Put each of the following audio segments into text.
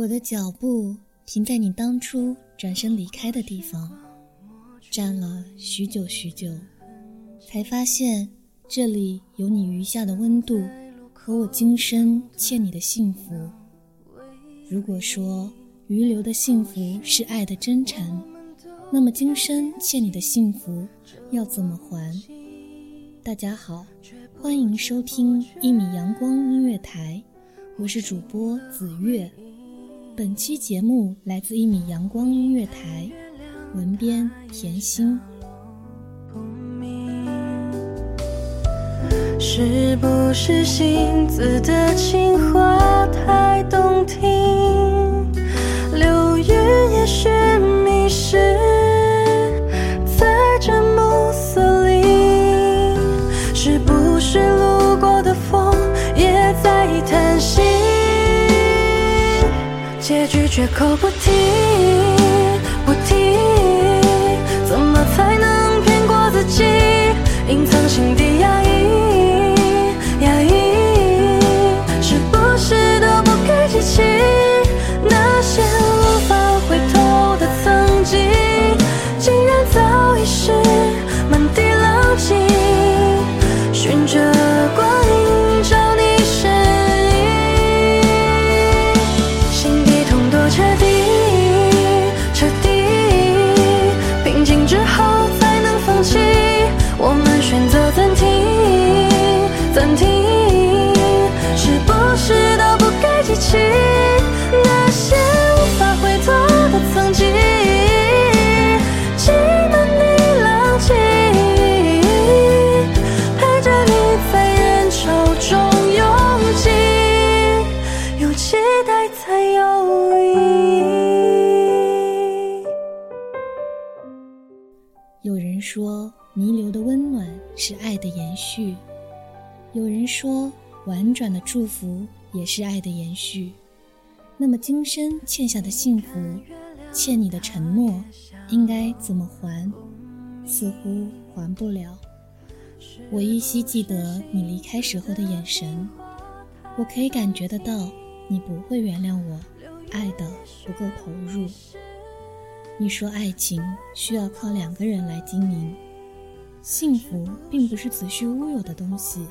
我的脚步停在你当初转身离开的地方，站了许久许久，才发现这里有你余下的温度和我今生欠你的幸福。如果说余留的幸福是爱的真诚，那么今生欠你的幸福要怎么还？大家好，欢迎收听一米阳光音乐台，我是主播子月。本期节目来自一米阳光音乐台，文编甜心。是不是星子的情话太动听？绝口不提，不提，怎么才能骗过自己？隐藏心底压抑，压抑，是不是都不该记起那些无法回头的曾经？竟然早已是选择是爱的延续；有人说，婉转的祝福也是爱的延续。那么，今生欠下的幸福，欠你的承诺，应该怎么还？似乎还不了。我依稀记得你离开时候的眼神，我可以感觉得到，你不会原谅我，爱的不够投入。你说爱情需要靠两个人来经营，幸福并不是子虚乌有的东西，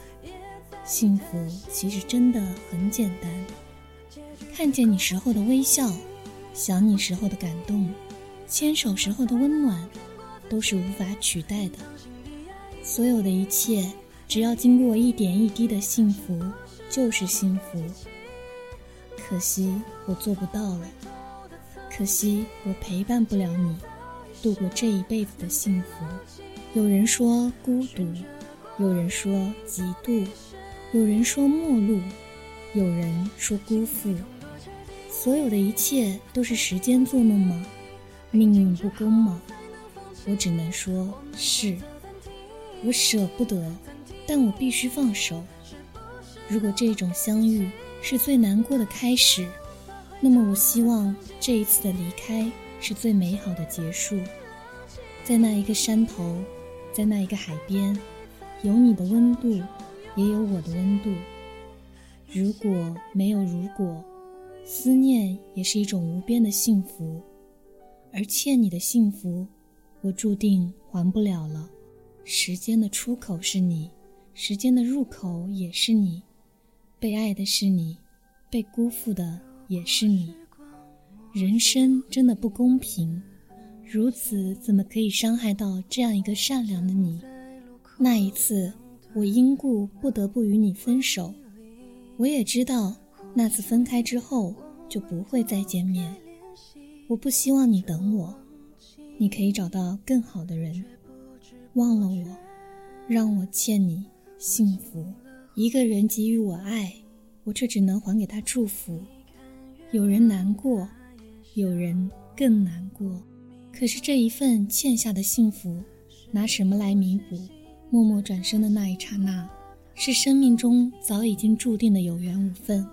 幸福其实真的很简单。看见你时候的微笑，想你时候的感动，牵手时候的温暖，都是无法取代的。所有的一切，只要经过一点一滴的幸福，就是幸福。可惜我做不到了。可惜我陪伴不了你，度过这一辈子的幸福。有人说孤独，有人说嫉妒，有人说陌路，有人说辜负。所有的一切都是时间做梦吗？命运不公吗？我只能说是。我舍不得，但我必须放手。如果这种相遇是最难过的开始。那么，我希望这一次的离开是最美好的结束。在那一个山头，在那一个海边，有你的温度，也有我的温度。如果没有如果，思念也是一种无边的幸福。而欠你的幸福，我注定还不了了。时间的出口是你，时间的入口也是你。被爱的是你，被辜负的。也是你，人生真的不公平，如此怎么可以伤害到这样一个善良的你？那一次，我因故不得不与你分手，我也知道那次分开之后就不会再见面。我不希望你等我，你可以找到更好的人，忘了我，让我欠你幸福。一个人给予我爱，我却只能还给他祝福。有人难过，有人更难过。可是这一份欠下的幸福，拿什么来弥补？默默转身的那一刹那，是生命中早已经注定的有缘无分。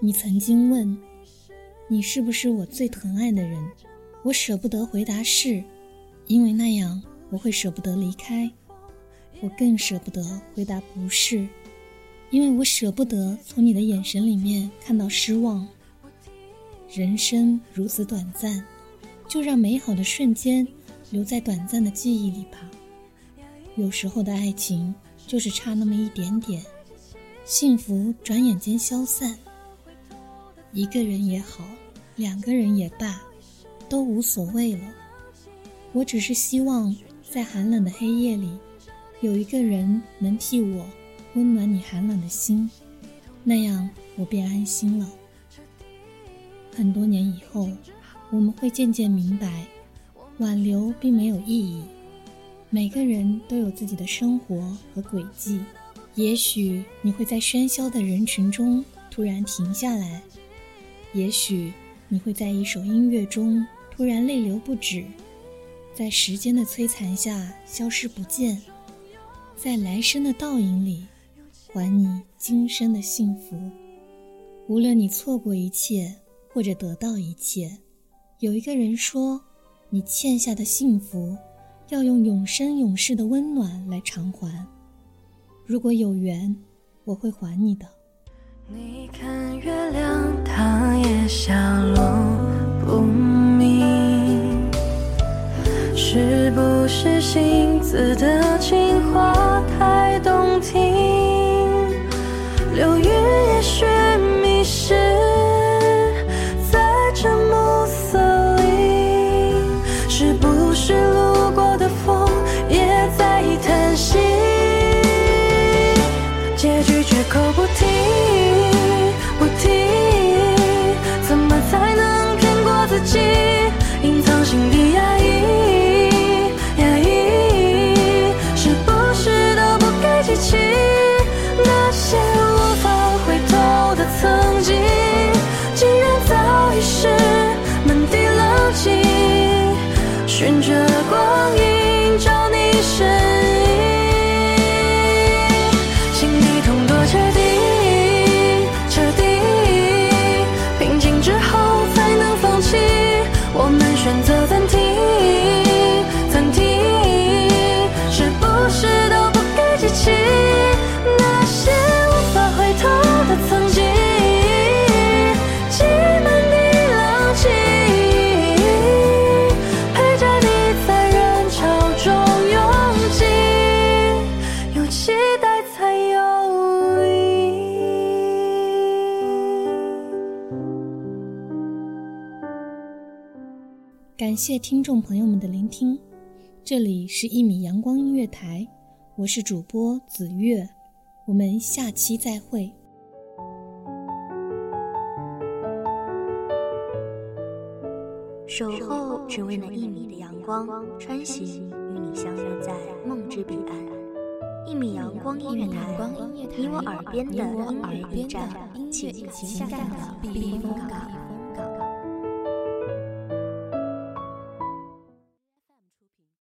你曾经问，你是不是我最疼爱的人？我舍不得回答是，因为那样我会舍不得离开。我更舍不得回答不是，因为我舍不得从你的眼神里面看到失望。人生如此短暂，就让美好的瞬间留在短暂的记忆里吧。有时候的爱情就是差那么一点点，幸福转眼间消散。一个人也好，两个人也罢，都无所谓了。我只是希望在寒冷的黑夜里。有一个人能替我温暖你寒冷的心，那样我便安心了。很多年以后，我们会渐渐明白，挽留并没有意义。每个人都有自己的生活和轨迹。也许你会在喧嚣的人群中突然停下来，也许你会在一首音乐中突然泪流不止，在时间的摧残下消失不见。在来生的倒影里，还你今生的幸福。无论你错过一切，或者得到一切，有一个人说，你欠下的幸福，要用永生永世的温暖来偿还。如果有缘，我会还你的。你看月亮，它也下落不明。是不是星子的情话结局绝口不感谢听众朋友们的聆听，这里是一米阳光音乐台，我是主播子月，我们下期再会。守候只为那一米的阳光，穿行与你相约在梦之彼岸。一米阳光音乐台，你我耳边的音乐驿站，情感的避风港。